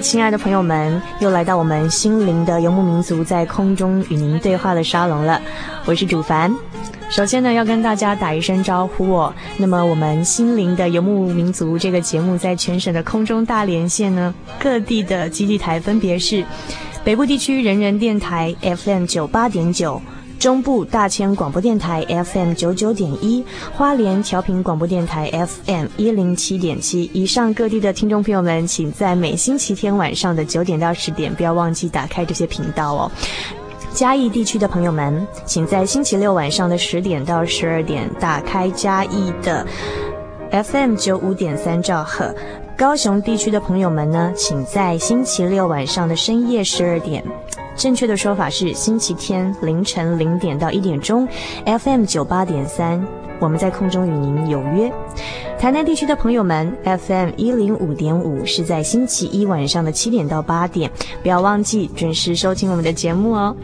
亲爱的朋友们，又来到我们心灵的游牧民族在空中与您对话的沙龙了。我是主凡。首先呢，要跟大家打一声招呼哦。那么，我们心灵的游牧民族这个节目在全省的空中大连线呢，各地的基地台分别是北部地区人人电台 FM 九八点九。中部大千广播电台 FM 九九点一，花莲调频广播电台 FM 一零七点七，以上各地的听众朋友们，请在每星期天晚上的九点到十点，不要忘记打开这些频道哦。嘉义地区的朋友们，请在星期六晚上的十点到十二点，打开嘉义的 FM 九五点三兆赫。高雄地区的朋友们呢，请在星期六晚上的深夜十二点。正确的说法是星期天凌晨零点到一点钟，FM 九八点三，我们在空中与您有约。台南地区的朋友们，FM 一零五点五是在星期一晚上的七点到八点，不要忘记准时收听我们的节目哦。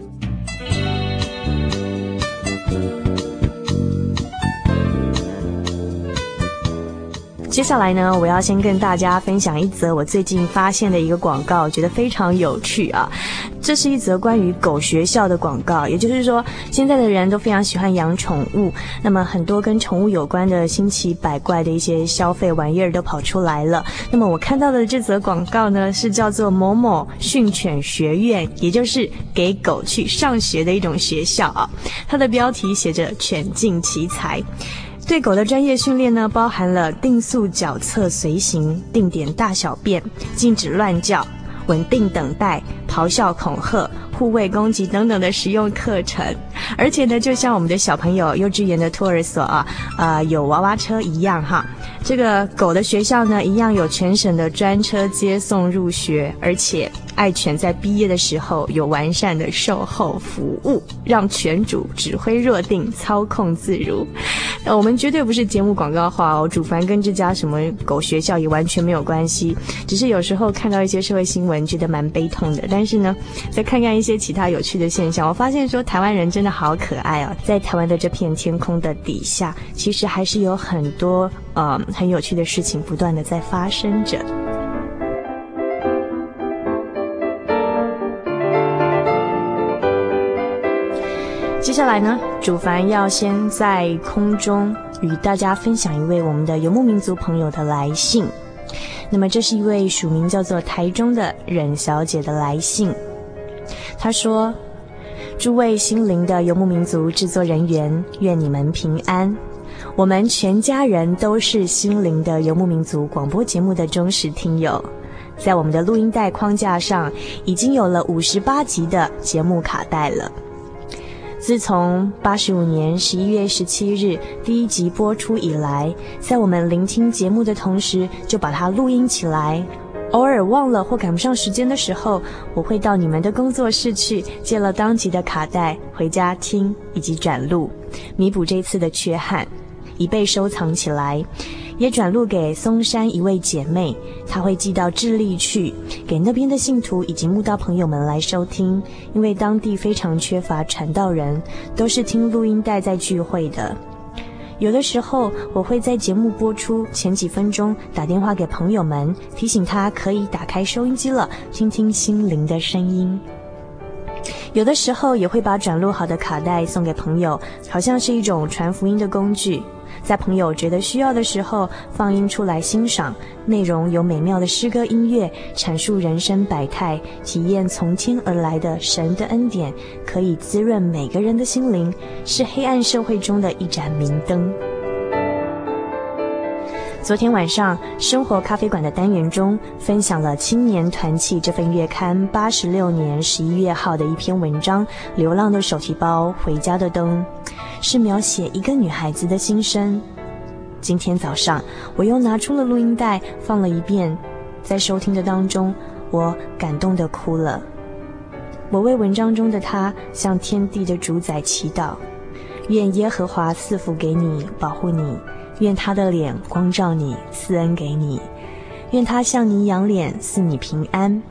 接下来呢，我要先跟大家分享一则我最近发现的一个广告，觉得非常有趣啊。这是一则关于狗学校的广告，也就是说，现在的人都非常喜欢养宠物，那么很多跟宠物有关的新奇百怪的一些消费玩意儿都跑出来了。那么我看到的这则广告呢，是叫做某某训犬学院，也就是给狗去上学的一种学校啊。它的标题写着“犬尽其才”。对狗的专业训练呢，包含了定速脚侧随行、定点大小便、禁止乱叫、稳定等待、咆哮恐吓、护卫攻击等等的实用课程。而且呢，就像我们的小朋友幼稚园的托儿所啊，呃，有娃娃车一样哈。这个狗的学校呢，一样有全省的专车接送入学，而且。爱犬在毕业的时候有完善的售后服务，让犬主指挥若定，操控自如。呃我们绝对不是节目广告化哦，主凡跟这家什么狗学校也完全没有关系，只是有时候看到一些社会新闻，觉得蛮悲痛的。但是呢，再看看一些其他有趣的现象，我发现说台湾人真的好可爱哦，在台湾的这片天空的底下，其实还是有很多呃很有趣的事情不断的在发生着。接下来呢，主凡要先在空中与大家分享一位我们的游牧民族朋友的来信。那么，这是一位署名叫做台中的忍小姐的来信。她说：“诸位心灵的游牧民族制作人员，愿你们平安。我们全家人都是心灵的游牧民族广播节目的忠实听友，在我们的录音带框架上已经有了五十八集的节目卡带了。”自从八十五年十一月十七日第一集播出以来，在我们聆听节目的同时，就把它录音起来。偶尔忘了或赶不上时间的时候，我会到你们的工作室去借了当集的卡带回家听以及转录，弥补这次的缺憾，以备收藏起来。也转录给松山一位姐妹，她会寄到智利去，给那边的信徒以及慕道朋友们来收听。因为当地非常缺乏传道人，都是听录音带在聚会的。有的时候，我会在节目播出前几分钟打电话给朋友们，提醒他可以打开收音机了，听听心灵的声音。有的时候，也会把转录好的卡带送给朋友，好像是一种传福音的工具。在朋友觉得需要的时候，放映出来欣赏，内容有美妙的诗歌音乐，阐述人生百态，体验从天而来的神的恩典，可以滋润每个人的心灵，是黑暗社会中的一盏明灯。昨天晚上，生活咖啡馆的单元中，分享了《青年团契》这份月刊八十六年十一月号的一篇文章《流浪的手提包，回家的灯》。是描写一个女孩子的心声。今天早上，我又拿出了录音带放了一遍，在收听的当中，我感动的哭了。我为文章中的她向天地的主宰祈祷，愿耶和华赐福给你，保护你；愿他的脸光照你，赐恩给你；愿他向你仰脸，赐你平安。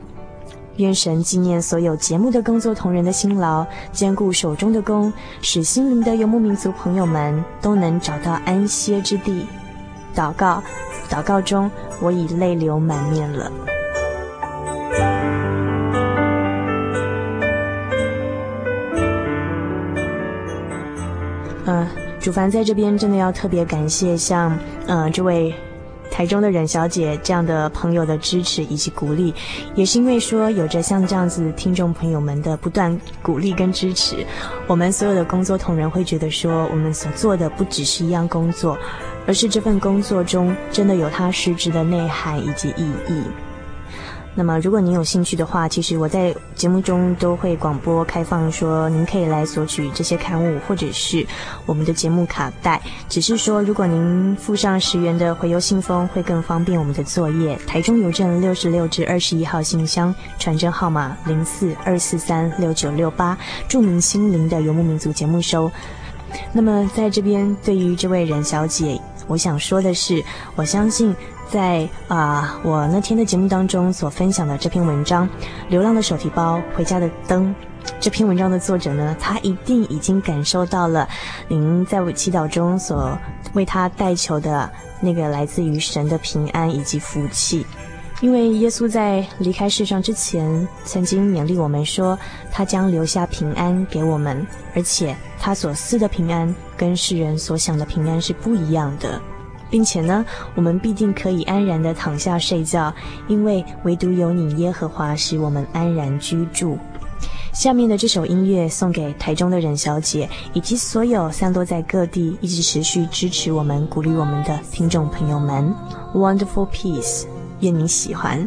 愿神纪念所有节目的工作同仁的辛劳，兼顾手中的工，使心灵的游牧民族朋友们都能找到安歇之地。祷告，祷告中，我已泪流满面了。嗯、主凡在这边真的要特别感谢像，呃，这位。台中的冉小姐这样的朋友的支持以及鼓励，也是因为说有着像这样子听众朋友们的不断鼓励跟支持，我们所有的工作同仁会觉得说，我们所做的不只是一样工作，而是这份工作中真的有它实质的内涵以及意义。那么，如果您有兴趣的话，其实我在节目中都会广播开放，说您可以来索取这些刊物或者是我们的节目卡带。只是说，如果您附上十元的回邮信封，会更方便我们的作业。台中邮政六十六至二十一号信箱，传真号码零四二四三六九六八，著名心灵的游牧民族节目收。那么，在这边对于这位冉小姐，我想说的是，我相信。在啊、我那天的节目当中所分享的这篇文章《流浪的手提包，回家的灯》，这篇文章的作者呢，他一定已经感受到了您在我祈祷中所为他代求的那个来自于神的平安以及福气，因为耶稣在离开世上之前，曾经勉励我们说，他将留下平安给我们，而且他所赐的平安跟世人所想的平安是不一样的。并且呢，我们必定可以安然地躺下睡觉，因为唯独有你耶和华使我们安然居住。下面的这首音乐送给台中的冉小姐，以及所有散落在各地一直持续支持我们、鼓励我们的听众朋友们。Wonderful Peace，愿你喜欢。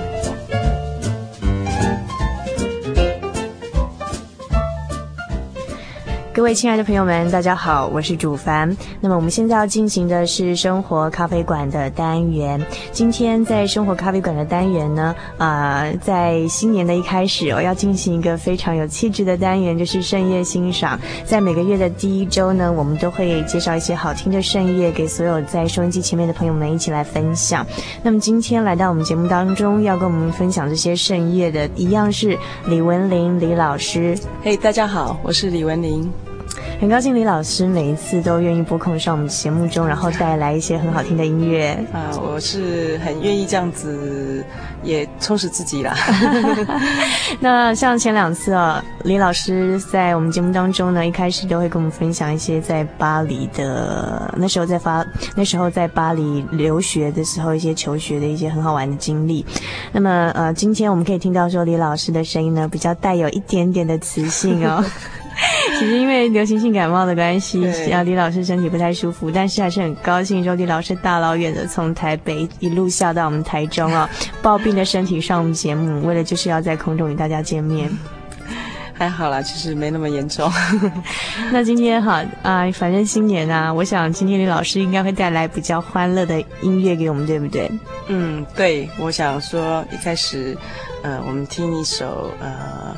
各位亲爱的朋友们，大家好，我是主凡。那么我们现在要进行的是生活咖啡馆的单元。今天在生活咖啡馆的单元呢，啊、在新年的一开始，我要进行一个非常有气质的单元，就是盛宴欣赏。在每个月的第一周呢，我们都会介绍一些好听的盛宴给所有在收音机前面的朋友们一起来分享。那么今天来到我们节目当中，要跟我们分享这些盛宴的，一样是李文玲李老师。嘿大家好，我是李文玲。很高兴李老师每一次都愿意拨空上我们节目中，然后带来一些很好听的音乐。啊，我是很愿意这样子，也充实自己啦。那像前两次啊，李老师在我们节目当中呢，一开始都会跟我们分享一些在巴黎的那时候在发那时候在巴黎留学的时候一些求学的一些很好玩的经历。那么呃，今天我们可以听到说李老师的声音呢，比较带有一点点的磁性哦。其实因为流行性感冒的关系，啊，李老师身体不太舒服，但是还是很高兴说李老师大老远的从台北一路下到我们台中啊，抱病的身体上我们节目，为了就是要在空中与大家见面。还好啦，其实没那么严重。那今天哈啊，反正新年啊，我想今天李老师应该会带来比较欢乐的音乐给我们，对不对？嗯，对，我想说一开始，呃，我们听一首呃，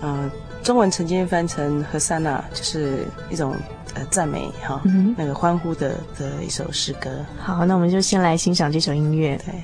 呃。中文曾经翻成和散那，就是一种呃赞美哈，嗯、那个欢呼的的一首诗歌。好，那我们就先来欣赏这首音乐。对。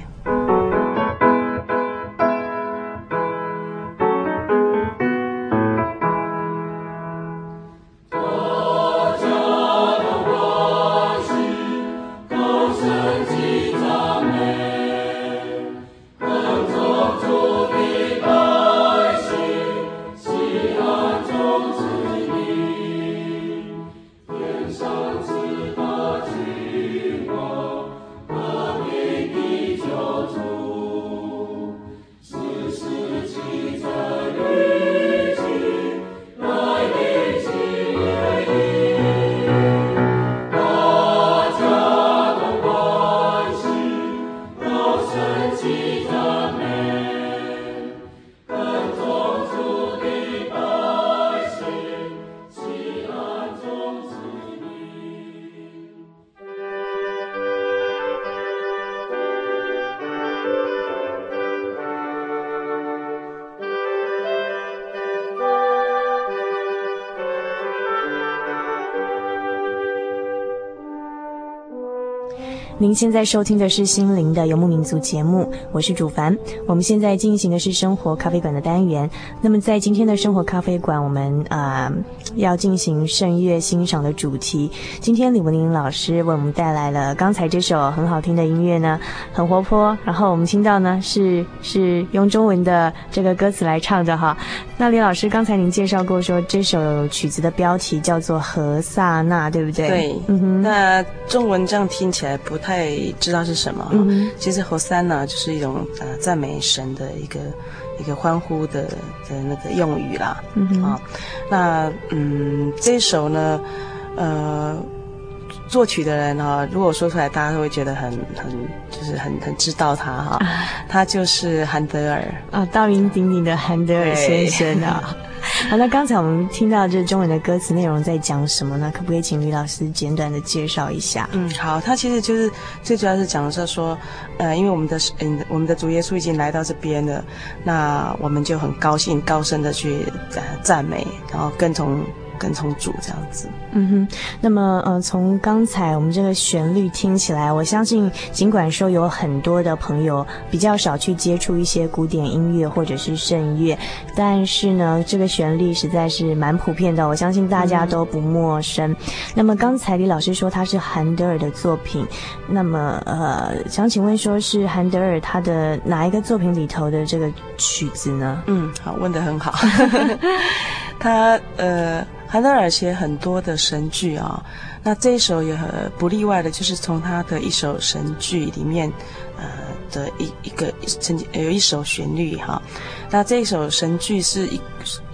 您现在收听的是心灵的游牧民族节目，我是主凡。我们现在进行的是生活咖啡馆的单元。那么在今天的生活咖啡馆，我们啊、呃、要进行圣乐欣赏的主题。今天李文玲老师为我们带来了刚才这首很好听的音乐呢，很活泼。然后我们听到呢是是用中文的这个歌词来唱的哈。那李老师刚才您介绍过说这首曲子的标题叫做《何萨那》，对不对？对，嗯哼。那中文这样听起来不太。太知道是什么？嗯，其实和散那就是一种呃赞美神的一个一个欢呼的的那个用语啦。嗯啊，那嗯这一首呢，呃，作曲的人哈，如果说出来，大家都会觉得很很就是很很知道他哈，他就是韩德尔啊，大名鼎鼎的韩德尔先生啊。好，那刚才我们听到就是中文的歌词内容在讲什么呢？可不可以请李老师简短的介绍一下？嗯，好，它其实就是最主要是讲的是说，呃，因为我们的嗯我们的主耶稣已经来到这边了，那我们就很高兴高声的去呃赞美，然后跟从。跟从主这样子，嗯哼。那么，呃，从刚才我们这个旋律听起来，我相信，尽管说有很多的朋友比较少去接触一些古典音乐或者是圣乐，但是呢，这个旋律实在是蛮普遍的，我相信大家都不陌生。嗯、那么刚才李老师说他是韩德尔的作品，那么呃，想请问说是韩德尔他的哪一个作品里头的这个曲子呢？嗯，好，问的很好。他呃。韩德尔写很多的神剧啊，那这一首也很不例外的，就是从他的一首神剧里面，呃的一一个曾经有一首旋律哈。那这一首神剧是以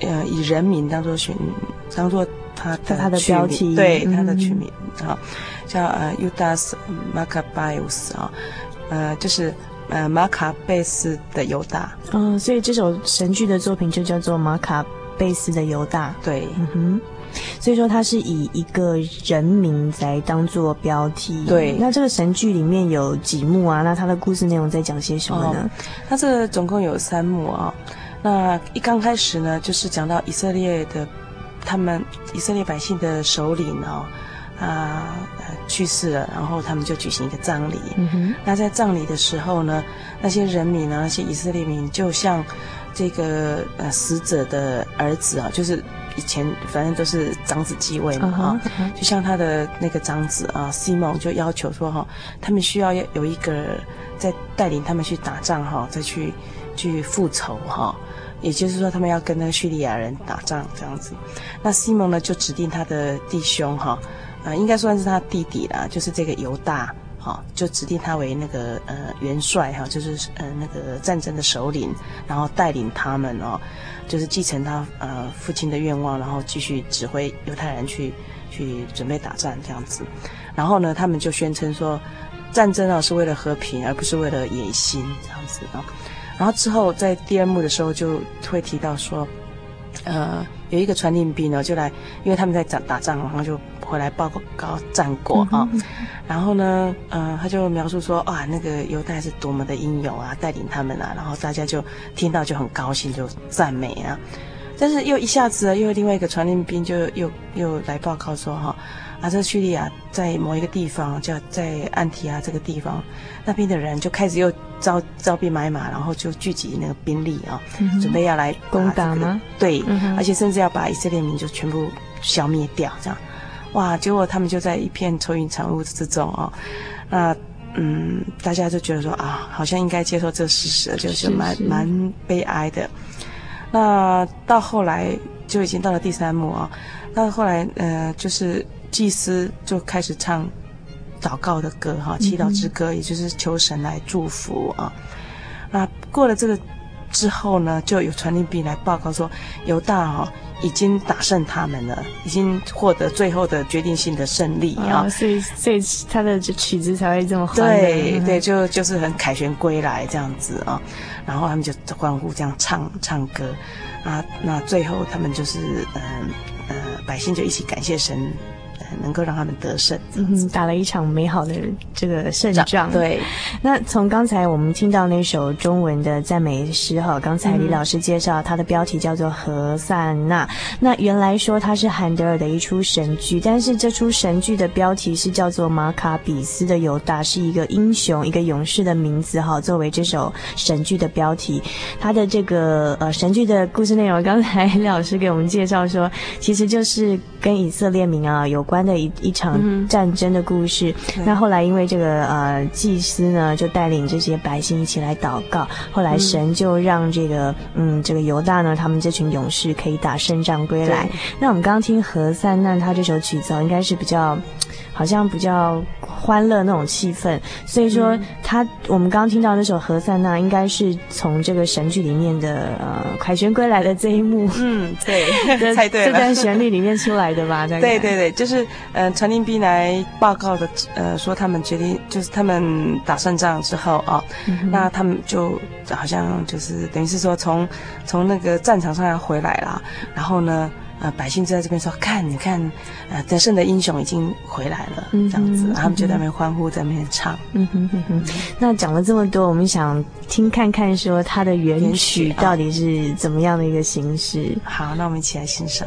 呃以人名当做旋，当做他的他的标题，对他的曲名啊，叫呃 Judas Maccabeus 啊，呃就是呃马卡贝斯的犹大。嗯，所以这首神剧的作品就叫做马卡。贝斯的犹大，对，嗯哼，所以说他是以一个人名来当做标题，对。那这个神剧里面有几幕啊？那他的故事内容在讲些什么呢？他、哦、这个总共有三幕啊。那一刚开始呢，就是讲到以色列的他们以色列百姓的首领啊，啊去世了，然后他们就举行一个葬礼。嗯哼。那在葬礼的时候呢，那些人民呢，那些以色列民就像。这个呃死者的儿子啊，就是以前反正都是长子继位嘛啊，uh huh. 就像他的那个长子啊，西蒙就要求说哈，他们需要要有一个在带领他们去打仗哈，再去去复仇哈，也就是说他们要跟那个叙利亚人打仗这样子。那西蒙呢就指定他的弟兄哈，啊应该算是他弟弟啦，就是这个犹大。好，就指定他为那个呃元帅哈，就是呃那个战争的首领，然后带领他们哦，就是继承他呃父亲的愿望，然后继续指挥犹太人去去准备打仗这样子。然后呢，他们就宣称说，战争啊是为了和平，而不是为了野心这样子啊。然后之后在第二幕的时候就会提到说，呃，有一个传令兵呢就来，因为他们在打打仗，然后就。回来报告战果啊，嗯、然后呢，呃，他就描述说，啊，那个犹太是多么的英勇啊，带领他们啊，然后大家就听到就很高兴，就赞美啊。但是又一下子，又有另外一个传令兵就又又来报告说，哈，啊，这叙利亚在某一个地方叫在安提亚这个地方，那边的人就开始又招招兵买马，然后就聚集那个兵力啊，嗯、准备要来、这个、攻打吗？对，嗯、而且甚至要把以色列民就全部消灭掉，这样。哇！结果他们就在一片愁云惨雾之中哦，那嗯，大家就觉得说啊，好像应该接受这事实，就是蛮蛮悲哀的。那到后来就已经到了第三幕啊，那后来呃，就是祭司就开始唱祷告的歌哈，祈祷之歌，嗯、也就是求神来祝福啊。那过了这个之后呢，就有传令兵来报告说，犹大哈。已经打胜他们了，已经获得最后的决定性的胜利啊、哦！所以，所以他的曲子才会这么欢。对对，就就是很凯旋归来这样子啊、哦，然后他们就欢呼这样唱唱歌啊，那最后他们就是嗯呃，呃百姓就一起感谢神。能够让他们得胜，嗯，打了一场美好的这个胜仗。对，那从刚才我们听到那首中文的赞美诗哈，刚才李老师介绍，它的标题叫做《何塞纳》。那原来说它是韩德尔的一出神剧，但是这出神剧的标题是叫做《马卡比斯的犹大》，是一个英雄、一个勇士的名字哈，作为这首神剧的标题。它的这个呃神剧的故事内容，刚才李老师给我们介绍说，其实就是跟以色列民啊有关。的一一场战争的故事。嗯、那后来因为这个呃祭司呢，就带领这些百姓一起来祷告。后来神就让这个嗯这个犹大呢，他们这群勇士可以打胜仗归来。那我们刚刚听何塞那他这首曲子应该是比较。好像比较欢乐那种气氛，所以说他、嗯、我们刚刚听到那首《何塞纳》，应该是从这个神剧里面的呃凯旋归来的这一幕，嗯，对，猜对了，这段旋律里面出来的吧？对对对，就是呃传令兵来报告的，呃说他们决定就是他们打胜仗之后啊，哦嗯、那他们就好像就是等于是说从从那个战场上要回来了，然后呢。呃，百姓就在这边说：“看，你看，呃，得胜的英雄已经回来了，嗯、这样子，然后他们就在那边欢呼，在那边唱。嗯哼哼哼”那讲了这么多，我们想听看看，说它的原曲到底是怎么样的一个形式？好，那我们一起来欣赏。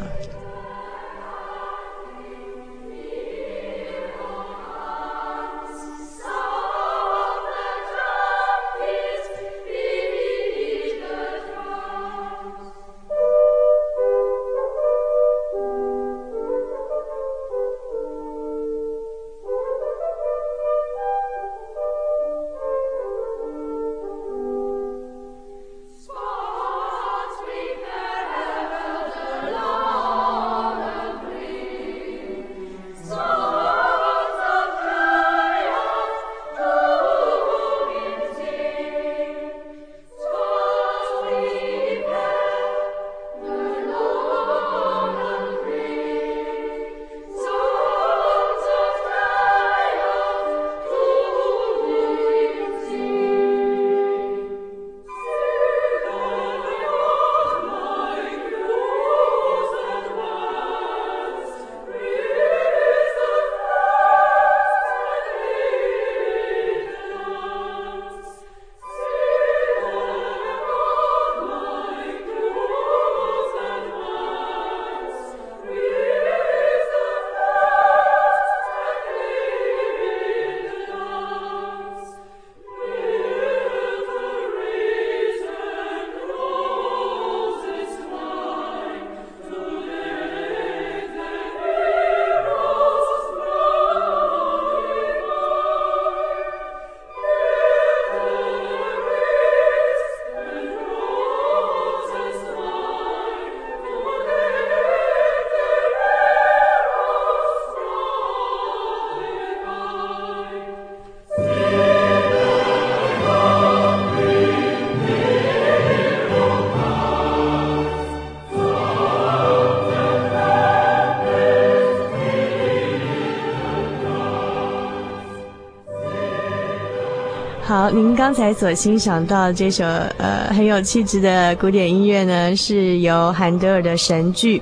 您刚才所欣赏到这首呃很有气质的古典音乐呢，是由韩德尔的神剧。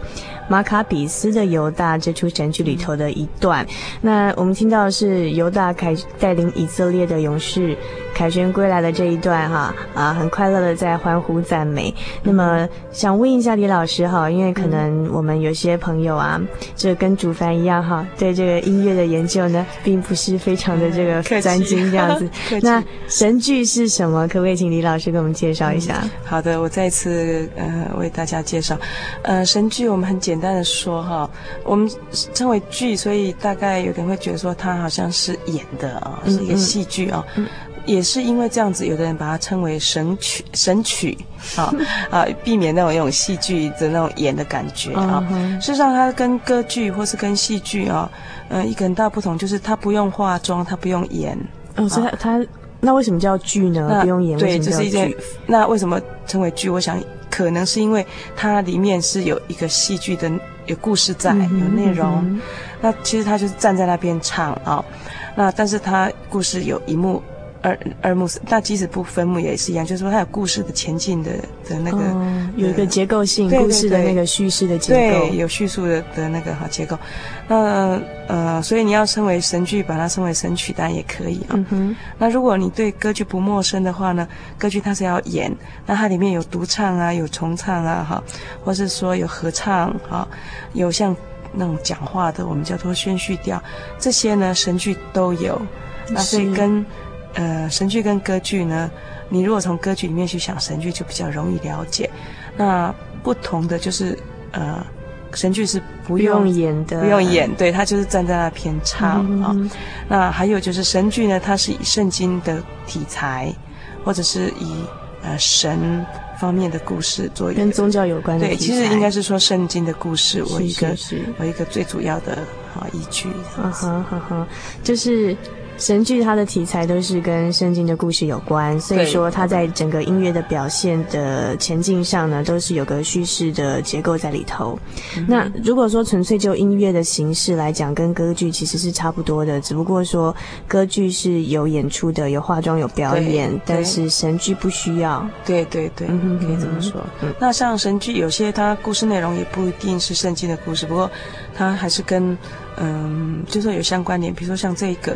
马卡比斯的犹大这出神剧里头的一段，那我们听到的是犹大凯带领以色列的勇士凯旋归来的这一段哈啊，很快乐的在欢呼赞美。那么想问一下李老师哈，因为可能我们有些朋友啊，这跟主凡一样哈，对这个音乐的研究呢，并不是非常的这个专精这样子。那神剧是什么？可不可以请李老师给我们介绍一下？嗯、好的，我再一次呃为大家介绍，呃神剧我们很简。简单的说哈，我们称为剧，所以大概有点会觉得说它好像是演的啊，是一个戏剧啊，嗯嗯、也是因为这样子，有的人把它称为神曲、神曲啊 啊，避免那种那种戏剧的那种演的感觉啊。嗯、事实上，它跟歌剧或是跟戏剧啊，呃，一个很大不同就是它不用化妆，它不用演。哦，所以它那为什么叫剧呢？那不用演，对，这是一件。那为什么称为剧？我想。可能是因为它里面是有一个戏剧的有故事在，有内容。嗯嗯、那其实他就是站在那边唱啊、哦，那但是他故事有一幕。二二幕，那即使不分幕也是一样，就是说它有故事的前进的的那个，哦、有一个结构性故事的那个叙事的结构，对，有叙述的的那个哈结构。那呃，所以你要称为神剧，把它称为神曲，当然也可以啊。嗯、哼那如果你对歌剧不陌生的话呢，歌剧它是要演，那它里面有独唱啊，有重唱啊，哈，或是说有合唱哈，有像那种讲话的，我们叫做宣叙调，这些呢神剧都有。那所以跟呃，神剧跟歌剧呢，你如果从歌剧里面去想神剧，就比较容易了解。那不同的就是，呃，神剧是不用，演的，不用演，对，他就是站在那边唱啊。嗯、那还有就是神剧呢，它是以圣经的题材，或者是以呃神方面的故事做跟宗教有关的。对，其实应该是说圣经的故事为一个为一个最主要的啊依据。嗯哼哼哼，就是。神剧它的题材都是跟圣经的故事有关，所以说它在整个音乐的表现的前进上呢，都是有个叙事的结构在里头。嗯、那如果说纯粹就音乐的形式来讲，跟歌剧其实是差不多的，只不过说歌剧是有演出的，有化妆，有表演，但是神剧不需要。对对对，嗯、哼可以这么说。嗯、那像神剧，有些它故事内容也不一定是圣经的故事，不过它还是跟嗯，就说有相关联，比如说像这个。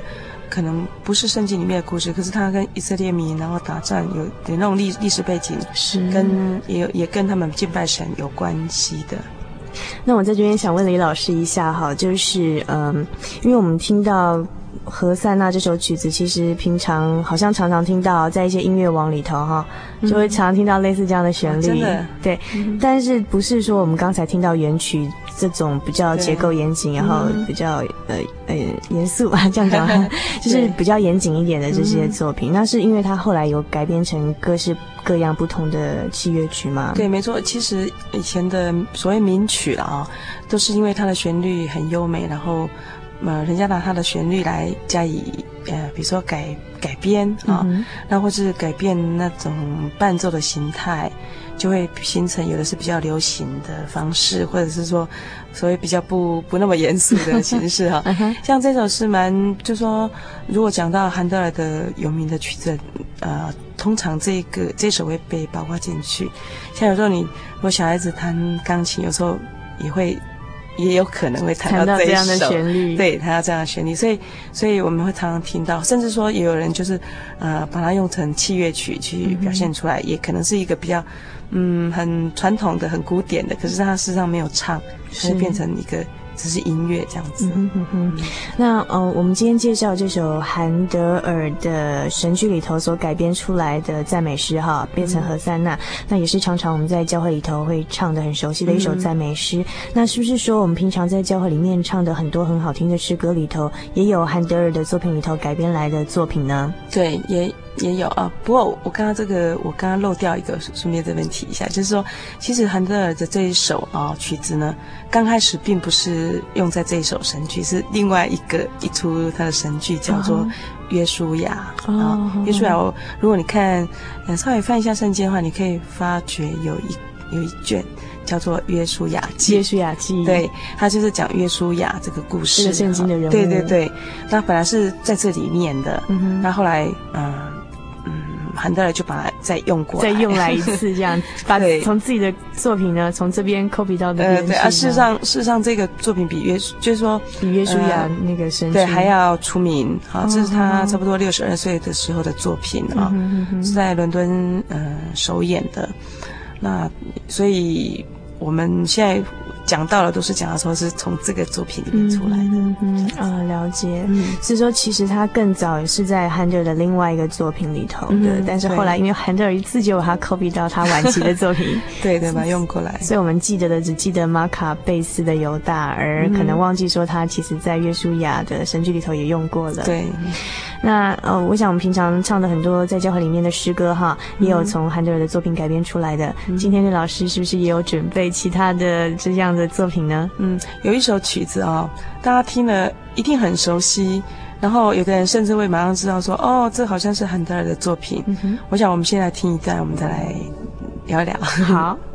可能不是圣经里面的故事，可是他跟以色列民然后打仗有有那种历历史背景，是跟也也跟他们敬拜神有关系的。那我在这边想问李老师一下哈，就是嗯，因为我们听到。何塞纳这首曲子，其实平常好像常常听到，在一些音乐网里头哈，就会常常听到类似这样的旋律。对。嗯、但是不是说我们刚才听到原曲这种比较结构严谨，然后比较呃呃严肃吧？这样讲，就是比较严谨一点的这些作品。对那是因为它后来有改编成各式各样不同的器乐曲吗？对，没错。其实以前的所谓名曲了啊，都是因为它的旋律很优美，然后。呃，人家拿它的旋律来加以呃，比如说改改编啊，那、哦、或是改变那种伴奏的形态，就会形成有的是比较流行的方式，或者是说所谓比较不不那么严肃的形式哈。像这首是蛮，就说如果讲到韩德尔的有名的曲子，呃，通常这个这首会被包括进去。像有时候你如果小孩子弹钢琴，有时候也会。也有可能会弹到这，这样的旋律，对，弹到这样的旋律，所以，所以我们会常常听到，甚至说也有人就是，呃，把它用成器乐曲去表现出来，嗯、也可能是一个比较，嗯，很传统的、很古典的，可是它事实上没有唱，它就变成一个。只是音乐这样子。嗯哼哼。那呃，我们今天介绍这首韩德尔的神剧里头所改编出来的赞美诗哈，变成何塞纳，那也是常常我们在教会里头会唱的很熟悉的一首赞美诗。那是不是说我们平常在教会里面唱的很多很好听的诗歌里头，也有韩德尔的作品里头改编来的作品呢？对，也。也有啊，不过我刚刚这个我刚刚漏掉一个，顺便这边提一下，就是说，其实韩德尔的这一首啊曲子呢，刚开始并不是用在这一首神剧，是另外一个一出他的神剧叫做《约书亚》啊，《约书亚》。如果你看，稍微翻一下圣经的话，你可以发觉有一有一卷叫做《约书亚记》。约书亚记，对，他就是讲约书亚这个故事，圣经的人物。对对对，那本来是在这里面的，嗯哼，那后来嗯。韩德尔就把它再用过来，再用来一次，这样 把从自己的作品呢，从这边 copy 到那边。呃，对啊，事实上，事实上，这个作品比约，就是说比约书亚那个神对还要出名。好，这是他差不多六十二岁的时候的作品啊，是在伦敦呃首演的。那所以我们现在。讲到了，都是讲的时候是从这个作品里面出来的。嗯嗯啊、呃，了解。嗯，是说其实他更早也是在韩德尔的另外一个作品里头的，嗯、但是后来因为韩德尔一次就把它 copy 到他晚期的作品，对对吧？用过来，所以我们记得的只记得马卡贝斯的犹大，而可能忘记说他其实在约书亚的神剧里头也用过了。对。那呃，我想我们平常唱的很多在教会里面的诗歌哈，也有从韩德尔的作品改编出来的。嗯、今天的老师是不是也有准备其他的这样的作品呢？嗯，有一首曲子啊、哦，大家听了一定很熟悉，然后有的人甚至会马上知道说，哦，这好像是韩德尔的作品。嗯，我想我们现在听一段，我们再来聊一聊。好。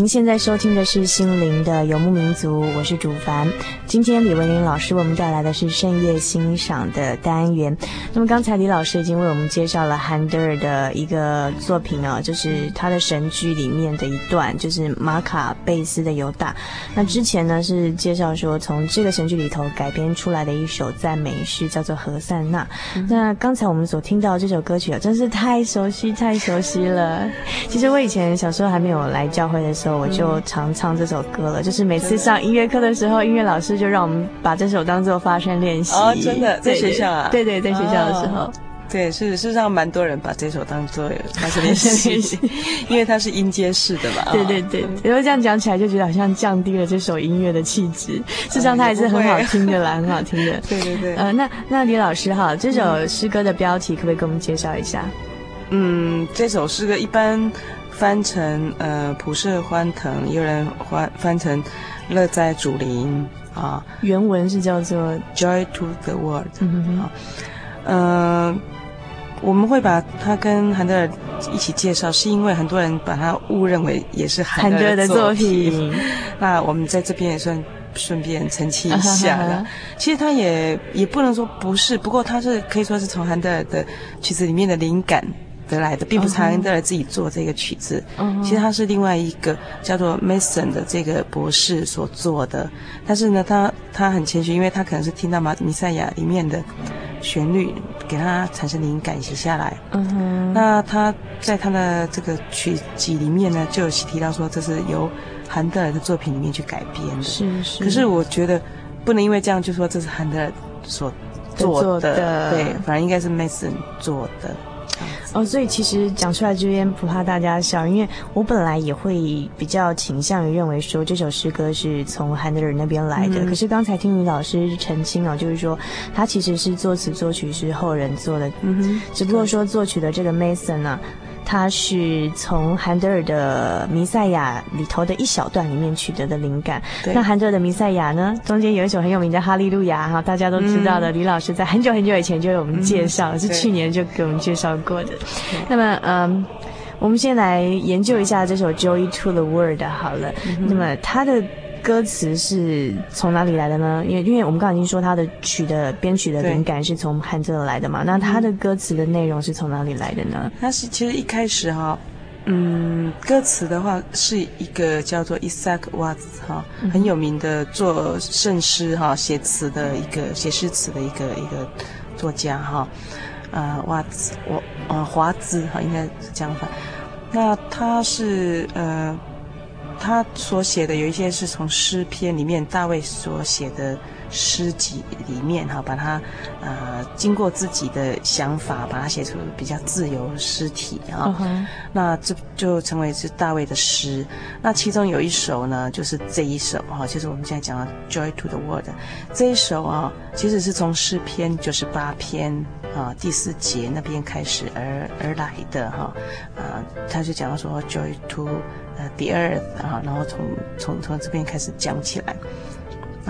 您现在收听的是心灵的游牧民族，我是主凡。今天李文林老师为我们带来的是深夜欣赏的单元。那么刚才李老师已经为我们介绍了韩德尔的一个作品啊，就是他的神剧里面的一段，就是马卡贝斯的犹大。那之前呢是介绍说从这个神剧里头改编出来的一首赞美诗，叫做何塞纳。嗯、那刚才我们所听到这首歌曲啊，真是太熟悉太熟悉了。其实我以前小时候还没有来教会的时候。我就常唱这首歌了，就是每次上音乐课的时候，音乐老师就让我们把这首当做发声练习。哦，真的，在学校啊？对对，在学校的时候，哦、对，是事实上蛮多人把这首当做发声练习，因为它是音阶式的嘛。对对对，然后这样讲起来就觉得好像降低了这首音乐的气质，事实上它还是很好听的啦，很好听的。对对对。呃，那那李老师哈，这首诗歌的标题可不可以给我们介绍一下？嗯，这首诗歌一般。翻成呃普世欢腾，有人翻翻成乐在主临啊。原文是叫做 Joy to the World。嗯哼啊，呃，我们会把它跟韩德尔一起介绍，是因为很多人把它误认为也是韩德尔的作品。那我们在这边也算顺便澄清一下了。啊、哈哈其实他也也不能说不是，不过他是可以说是从韩德尔的曲子里面的灵感。得来的，并不是韩德尔自己做这个曲子，uh huh. 其实他是另外一个叫做 Mason 的这个博士所做的。但是呢，他他很谦虚，因为他可能是听到《马弥赛亚》里面的旋律，给他产生灵感写下来。嗯哼、uh，huh. 那他在他的这个曲集里面呢，就有提到说这是由韩德尔的作品里面去改编的。是是。可是我觉得不能因为这样就说这是韩德尔所做的，做的对，反而应该是 Mason 做的。哦，所以其实讲出来这边不怕大家笑，因为我本来也会比较倾向于认为说这首诗歌是从韩德尔那边来的。嗯、可是刚才听于老师澄清哦，就是说他其实是作词作曲是后人做的，嗯哼，只不过说作曲的这个 Mason 呢、啊。他是从韩德尔的《弥赛亚》里头的一小段里面取得的灵感。那韩德尔的《弥赛亚》呢，中间有一首很有名的《哈利路亚》哈，大家都知道的。嗯、李老师在很久很久以前就有我们介绍，嗯、是去年就给我们介绍过的。那么，嗯，我们先来研究一下这首《Joy to the World》好了。嗯、那么，他的。歌词是从哪里来的呢？因为因为我们刚刚已经说他的曲的编曲的灵感是从韩德尔来的嘛，那他的歌词的内容是从哪里来的呢？他是其实一开始哈，嗯，歌词的话是一个叫做 Isaac Watts 哈，很有名的做圣诗哈，写词的一个写诗词的一个一个作家哈，呃，Watts 我呃华兹哈，应该是这样翻。那他是呃。他所写的有一些是从诗篇里面，大卫所写的诗集里面哈，把它呃经过自己的想法，把它写出比较自由诗体啊。Uh. 那这就成为是大卫的诗。那其中有一首呢，就是这一首哈，就是我们现在讲的《Joy to the World》这一首啊，其实是从诗篇九十八篇啊第四节那边开始而而来的哈。啊，他就讲到说《Joy to》。第二啊，然后从从从这边开始讲起来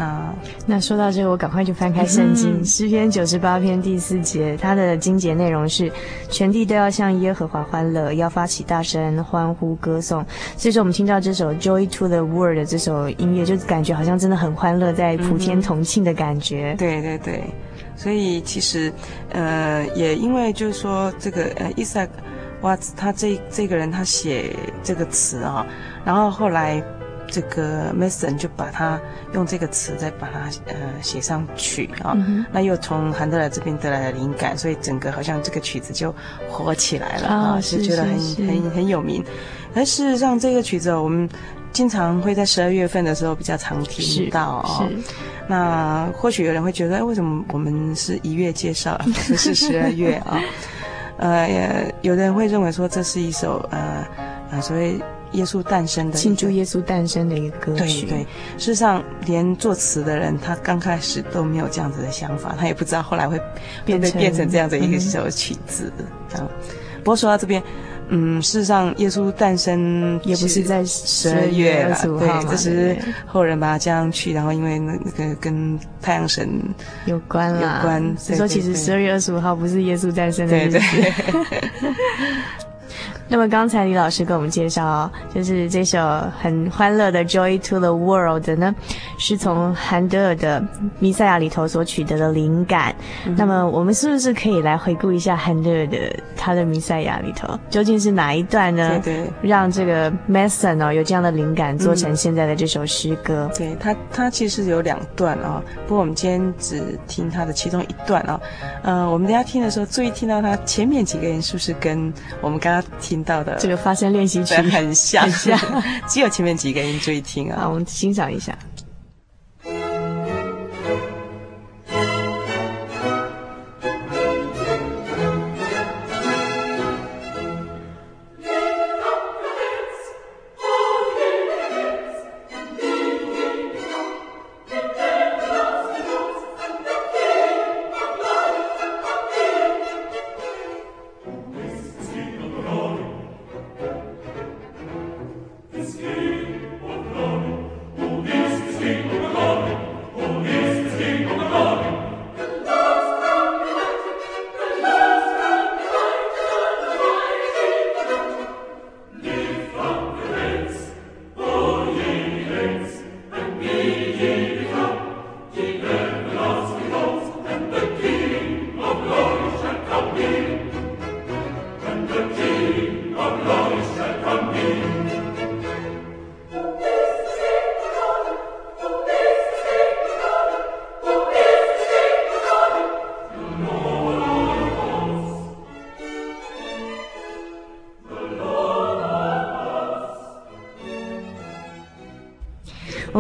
啊。那说到这个，我赶快就翻开圣经诗、嗯、篇九十八篇第四节，它的经节内容是：全地都要向耶和华欢乐，要发起大声欢呼歌颂。所以说，我们听到这首《Joy to the World》这首音乐，就感觉好像真的很欢乐，在普天同庆的感觉。嗯、对对对，所以其实呃，也因为就是说这个呃，伊萨。哇，他这这个人他写这个词啊，然后后来这个 Mason 就把他用这个词再把它呃写上去啊，嗯、那又从韩德尔这边得来的灵感，所以整个好像这个曲子就火起来了啊，哦、就觉得很是是是很很有名。而事实上，这个曲子我们经常会在十二月份的时候比较常听到啊。那或许有人会觉得，哎，为什么我们是一月介绍，不是十二月啊？呃，有的人会认为说这是一首呃呃所谓耶稣诞生的庆祝耶稣诞生的一个歌曲。对对，事实上连作词的人他刚开始都没有这样子的想法，他也不知道后来会变成变成这样的一个首曲子。嗯，不过说到这边。嗯，事实上，耶稣诞生也不是在十二月二十五号对，这是后人把它加上去，然后因为那那个跟太阳神有关了，有关，所以说其实十二月二十五号不是耶稣诞生的日子。对对对 那么刚才李老师给我们介绍哦，就是这首很欢乐的《Joy to the World》呢，是从韩德尔的《弥赛亚》里头所取得的灵感。嗯、那么我们是不是可以来回顾一下韩德尔的他的《弥赛亚》里头究竟是哪一段呢？对对，让这个 Mason 哦有这样的灵感做成现在的这首诗歌。嗯、对他，他其实有两段啊、哦，不过我们今天只听他的其中一段啊、哦。呃，我们等下听的时候注意听到他前面几个人是不是跟我们刚刚听。到的这个发声练习曲很像，很像，只有前面几个音注意听啊。好，我们欣赏一下。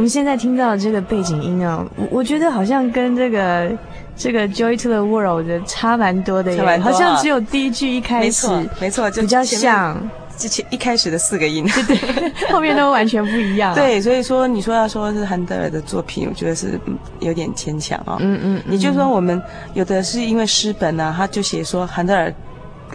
我们现在听到这个背景音啊，我我觉得好像跟这个这个 Joy to the World 的差蛮多的耶，差蛮多，好像只有第一句一开始，没错，没错，就比较像之前一开始的四个音，对对，后面都完全不一样啊。对，所以说你说要说是韩德尔的作品，我觉得是有点牵强哦。嗯嗯，也就是说我们有的是因为诗本呢，他就写说韩德尔。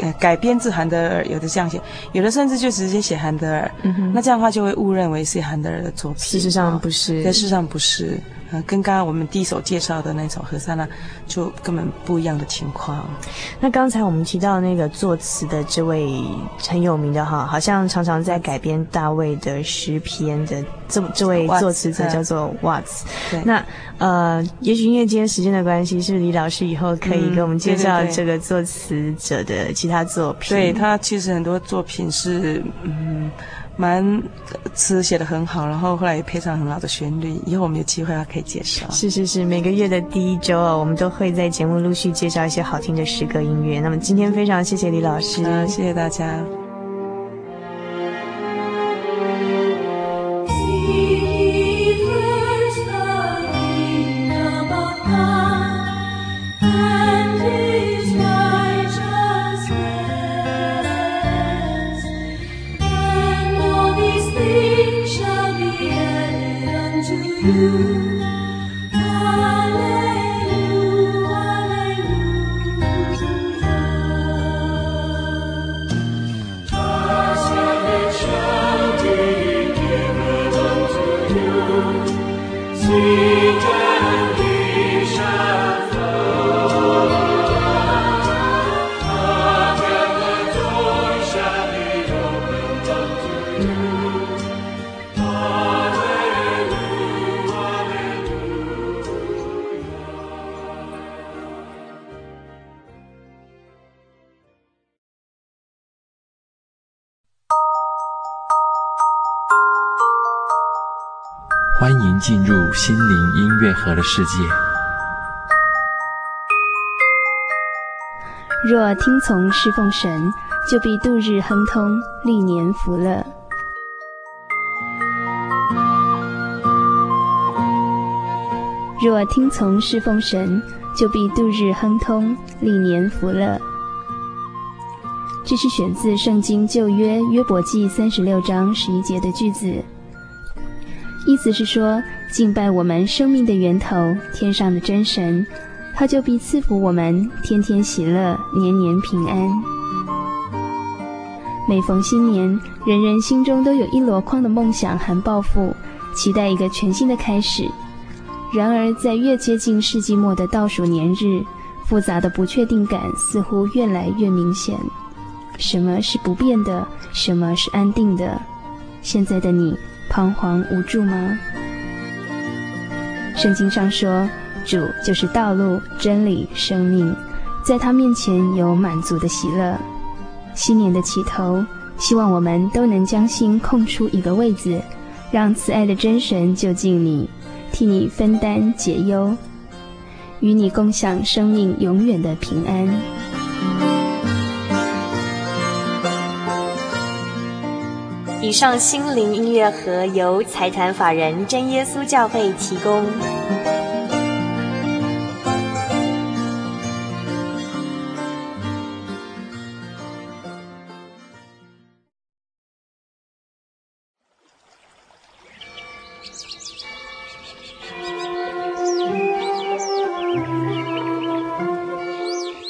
呃，改编自韩德尔，有的这样写，有的甚至就直接写韩德尔。嗯哼，那这样的话就会误认为是韩德尔的作品。事实上不是，在事实上不是。呃，跟刚刚我们第一首介绍的那首和散那，就根本不一样的情况。那刚才我们提到那个作词的这位很有名的哈，好像常常在改编大卫的诗篇的这这位作词者叫做 Watts。对。那呃，也许因为今天时间的关系，是不是李老师以后可以给我们介绍这个作词者的其他作品？对，他其实很多作品是嗯。蛮词写的很好，然后后来也配上很好的旋律，以后我们有机会还可以介绍。是是是，每个月的第一周啊，我们都会在节目陆续介绍一些好听的诗歌音乐。那么今天非常谢谢李老师，谢谢大家。欢迎进入心灵音乐盒的世界。若听从侍奉神，就必度日亨通，历年福乐。若听从侍奉神，就必度日亨通，历年福乐。这是选自圣经旧约约伯记三十六章十一节的句子。意思是说，敬拜我们生命的源头，天上的真神，他就必赐福我们，天天喜乐，年年平安。每逢新年，人人心中都有一箩筐的梦想和抱负，期待一个全新的开始。然而，在越接近世纪末的倒数年日，复杂的不确定感似乎越来越明显。什么是不变的？什么是安定的？现在的你，彷徨无助吗？圣经上说，主就是道路、真理、生命，在他面前有满足的喜乐。新年的起头，希望我们都能将心空出一个位子，让慈爱的真神就近你，替你分担解忧，与你共享生命永远的平安。以上心灵音乐盒由财团法人真耶稣教会提供。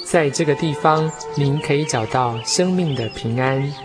在这个地方，您可以找到生命的平安。